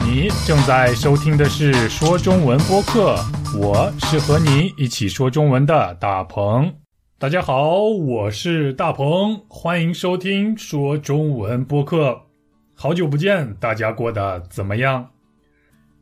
你正在收听的是说中文播客，我是和你一起说中文的大鹏。大家好，我是大鹏，欢迎收听说中文播客。好久不见，大家过得怎么样？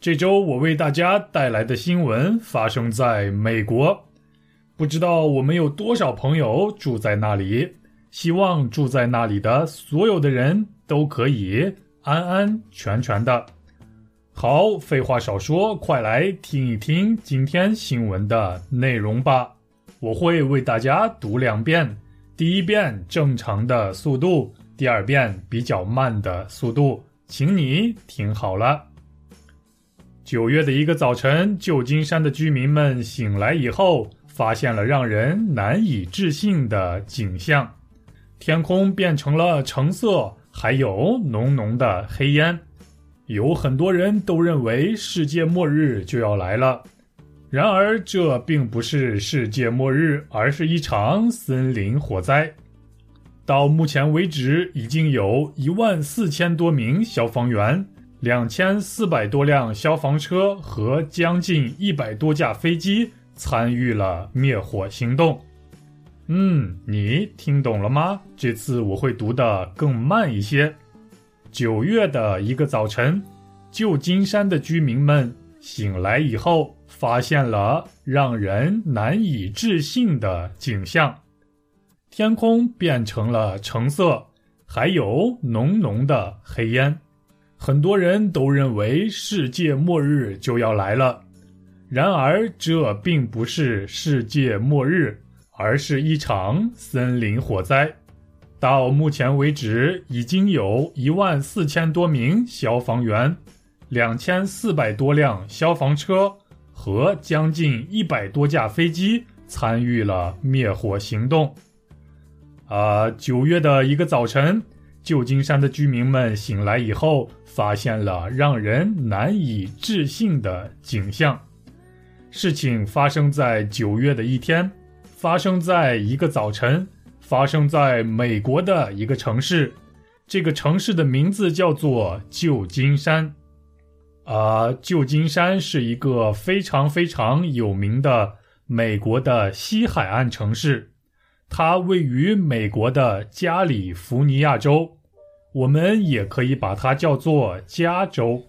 这周我为大家带来的新闻发生在美国，不知道我们有多少朋友住在那里。希望住在那里的所有的人都可以安安全全的。好，废话少说，快来听一听今天新闻的内容吧。我会为大家读两遍，第一遍正常的速度，第二遍比较慢的速度，请你听好了。九月的一个早晨，旧金山的居民们醒来以后，发现了让人难以置信的景象：天空变成了橙色，还有浓浓的黑烟。有很多人都认为世界末日就要来了，然而这并不是世界末日，而是一场森林火灾。到目前为止，已经有一万四千多名消防员、两千四百多辆消防车和将近一百多架飞机参与了灭火行动。嗯，你听懂了吗？这次我会读得更慢一些。九月的一个早晨，旧金山的居民们醒来以后，发现了让人难以置信的景象：天空变成了橙色，还有浓浓的黑烟。很多人都认为世界末日就要来了，然而这并不是世界末日，而是一场森林火灾。到目前为止，已经有一万四千多名消防员、两千四百多辆消防车和将近一百多架飞机参与了灭火行动。啊，九月的一个早晨，旧金山的居民们醒来以后，发现了让人难以置信的景象。事情发生在九月的一天，发生在一个早晨。发生在美国的一个城市，这个城市的名字叫做旧金山。啊，旧金山是一个非常非常有名的美国的西海岸城市，它位于美国的加利福尼亚州，我们也可以把它叫做加州。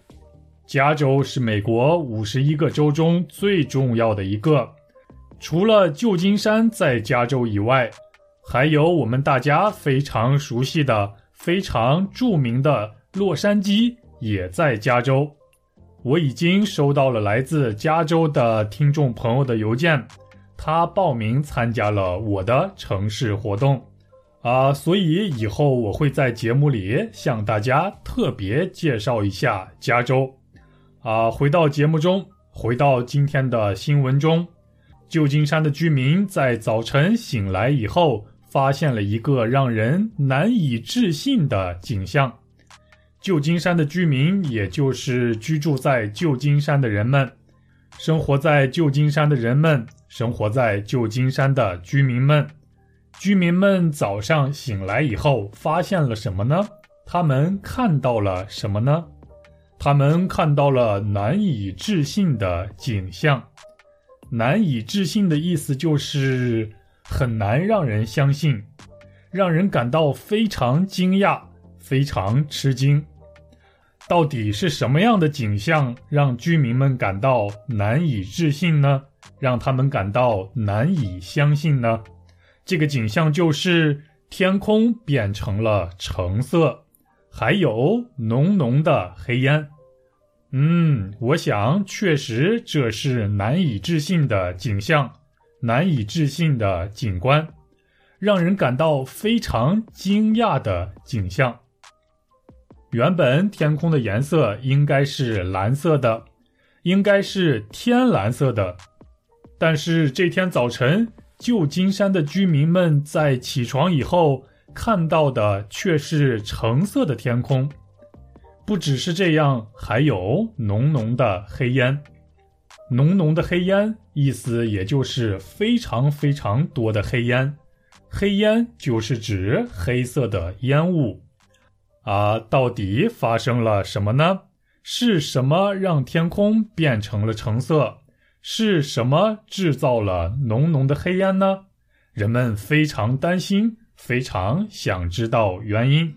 加州是美国五十一个州中最重要的一个，除了旧金山在加州以外。还有我们大家非常熟悉的、非常著名的洛杉矶，也在加州。我已经收到了来自加州的听众朋友的邮件，他报名参加了我的城市活动，啊，所以以后我会在节目里向大家特别介绍一下加州。啊，回到节目中，回到今天的新闻中，旧金山的居民在早晨醒来以后。发现了一个让人难以置信的景象：旧金山的居民，也就是居住在旧金山的人们，生活在旧金山的人们，生活在旧金山的居民们，居民们早上醒来以后发现了什么呢？他们看到了什么呢？他们看到了难以置信的景象。难以置信的意思就是。很难让人相信，让人感到非常惊讶、非常吃惊。到底是什么样的景象让居民们感到难以置信呢？让他们感到难以相信呢？这个景象就是天空变成了橙色，还有浓浓的黑烟。嗯，我想确实这是难以置信的景象。难以置信的景观，让人感到非常惊讶的景象。原本天空的颜色应该是蓝色的，应该是天蓝色的，但是这天早晨，旧金山的居民们在起床以后看到的却是橙色的天空。不只是这样，还有浓浓的黑烟。浓浓的黑烟，意思也就是非常非常多的黑烟。黑烟就是指黑色的烟雾。啊，到底发生了什么呢？是什么让天空变成了橙色？是什么制造了浓浓的黑烟呢？人们非常担心，非常想知道原因。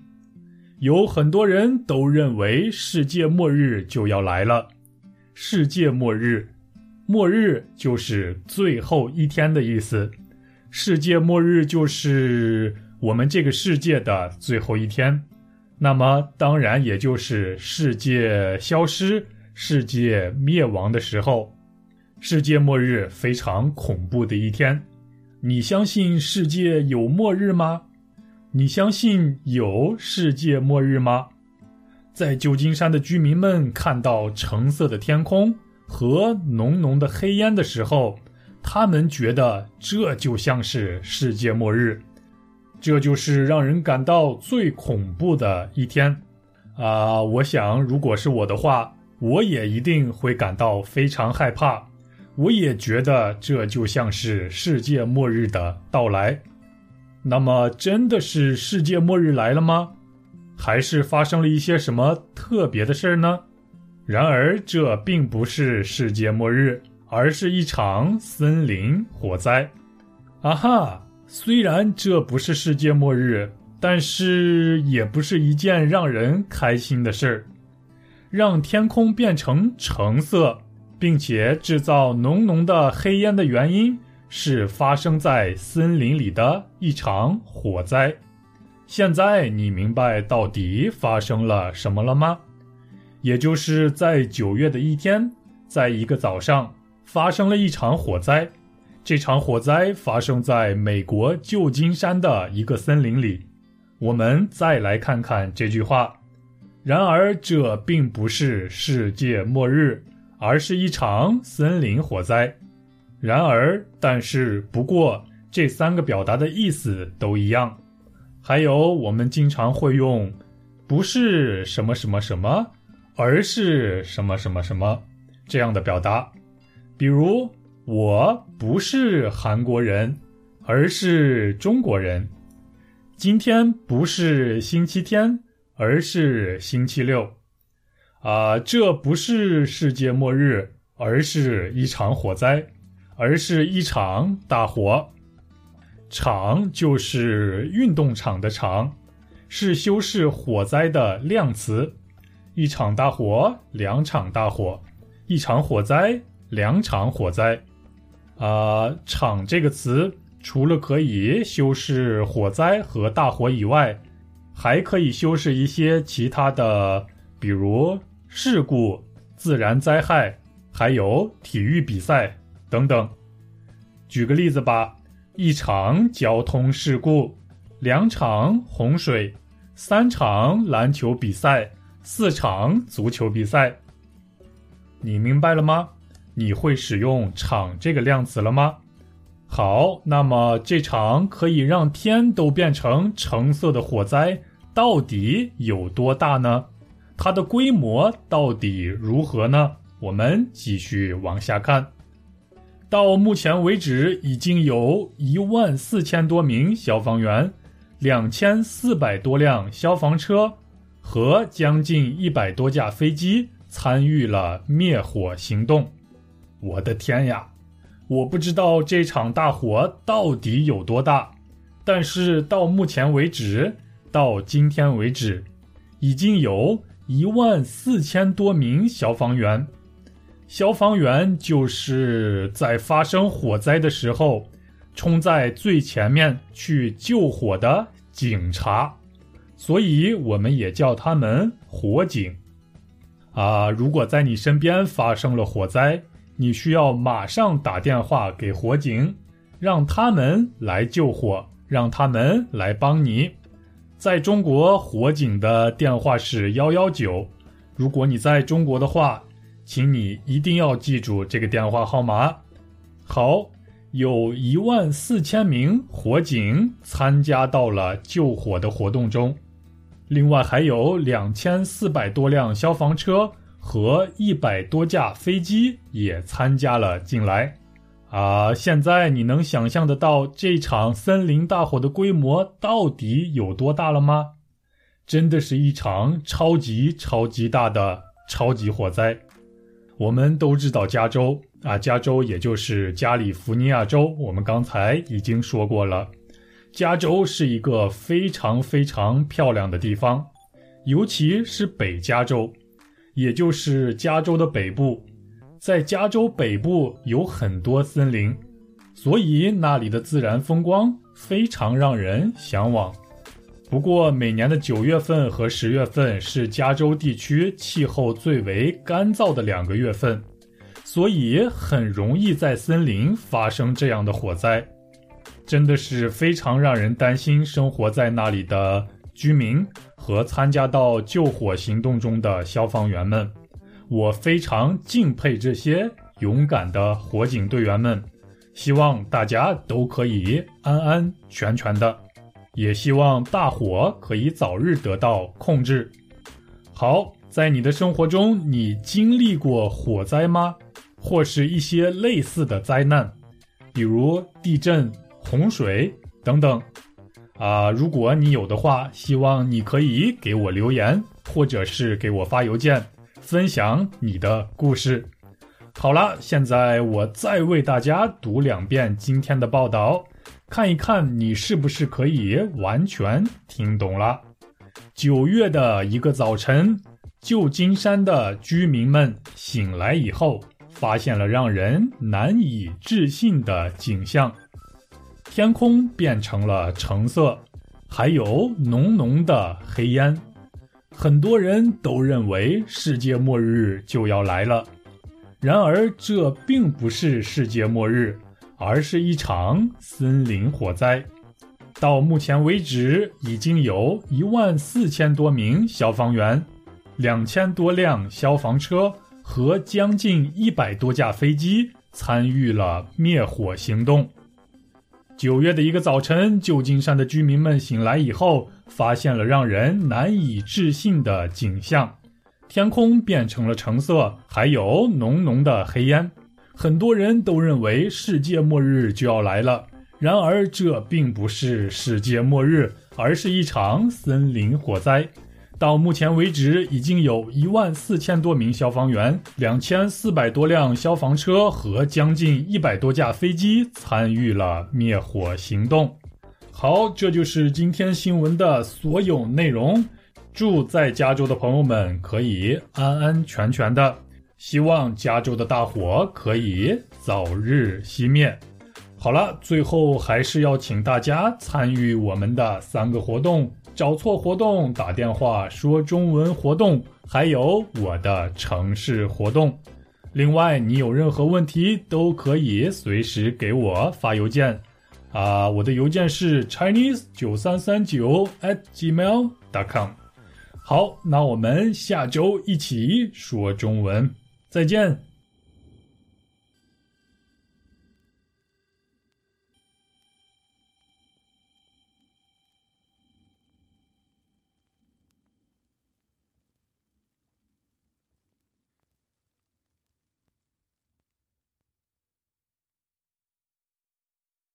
有很多人都认为世界末日就要来了。世界末日，末日就是最后一天的意思。世界末日就是我们这个世界的最后一天。那么，当然也就是世界消失、世界灭亡的时候。世界末日非常恐怖的一天。你相信世界有末日吗？你相信有世界末日吗？在旧金山的居民们看到橙色的天空和浓浓的黑烟的时候，他们觉得这就像是世界末日，这就是让人感到最恐怖的一天。啊，我想，如果是我的话，我也一定会感到非常害怕。我也觉得这就像是世界末日的到来。那么，真的是世界末日来了吗？还是发生了一些什么特别的事儿呢？然而，这并不是世界末日，而是一场森林火灾。啊哈！虽然这不是世界末日，但是也不是一件让人开心的事儿。让天空变成橙色，并且制造浓浓的黑烟的原因。是发生在森林里的一场火灾。现在你明白到底发生了什么了吗？也就是在九月的一天，在一个早上发生了一场火灾。这场火灾发生在美国旧金山的一个森林里。我们再来看看这句话。然而，这并不是世界末日，而是一场森林火灾。然而，但是，不过，这三个表达的意思都一样。还有，我们经常会用“不是什么什么什么，而是什么什么什么”这样的表达。比如，我不是韩国人，而是中国人。今天不是星期天，而是星期六。啊，这不是世界末日，而是一场火灾。而是一场大火，场就是运动场的场，是修饰火灾的量词。一场大火，两场大火，一场火灾，两场火灾。啊，场这个词除了可以修饰火灾和大火以外，还可以修饰一些其他的，比如事故、自然灾害，还有体育比赛。等等，举个例子吧：一场交通事故，两场洪水，三场篮球比赛，四场足球比赛。你明白了吗？你会使用“场”这个量词了吗？好，那么这场可以让天都变成橙色的火灾到底有多大呢？它的规模到底如何呢？我们继续往下看。到目前为止，已经有一万四千多名消防员、两千四百多辆消防车和将近一百多架飞机参与了灭火行动。我的天呀！我不知道这场大火到底有多大，但是到目前为止，到今天为止，已经有一万四千多名消防员。消防员就是在发生火灾的时候，冲在最前面去救火的警察，所以我们也叫他们火警。啊，如果在你身边发生了火灾，你需要马上打电话给火警，让他们来救火，让他们来帮你。在中国，火警的电话是幺幺九。如果你在中国的话。请你一定要记住这个电话号码。好，有一万四千名火警参加到了救火的活动中，另外还有两千四百多辆消防车和一百多架飞机也参加了进来。啊，现在你能想象得到这场森林大火的规模到底有多大了吗？真的是一场超级超级大的。超级火灾。我们都知道加州啊，加州也就是加利福尼亚州，我们刚才已经说过了。加州是一个非常非常漂亮的地方，尤其是北加州，也就是加州的北部。在加州北部有很多森林，所以那里的自然风光非常让人向往。不过，每年的九月份和十月份是加州地区气候最为干燥的两个月份，所以很容易在森林发生这样的火灾。真的是非常让人担心生活在那里的居民和参加到救火行动中的消防员们。我非常敬佩这些勇敢的火警队员们。希望大家都可以安安全全的，也希望大火可以早日得到控制。好，在你的生活中，你经历过火灾吗？或是一些类似的灾难，比如地震？洪水等等，啊，如果你有的话，希望你可以给我留言，或者是给我发邮件，分享你的故事。好了，现在我再为大家读两遍今天的报道，看一看你是不是可以完全听懂了。九月的一个早晨，旧金山的居民们醒来以后，发现了让人难以置信的景象。天空变成了橙色，还有浓浓的黑烟，很多人都认为世界末日就要来了。然而，这并不是世界末日，而是一场森林火灾。到目前为止，已经有一万四千多名消防员、两千多辆消防车和将近一百多架飞机参与了灭火行动。九月的一个早晨，旧金山的居民们醒来以后，发现了让人难以置信的景象：天空变成了橙色，还有浓浓的黑烟。很多人都认为世界末日就要来了，然而这并不是世界末日，而是一场森林火灾。到目前为止，已经有一万四千多名消防员、两千四百多辆消防车和将近一百多架飞机参与了灭火行动。好，这就是今天新闻的所有内容。祝在加州的朋友们可以安安全全的，希望加州的大火可以早日熄灭。好了，最后还是要请大家参与我们的三个活动。找错活动，打电话说中文活动，还有我的城市活动。另外，你有任何问题都可以随时给我发邮件，啊，我的邮件是 chinese 九三三九 at gmail dot com。好，那我们下周一起说中文，再见。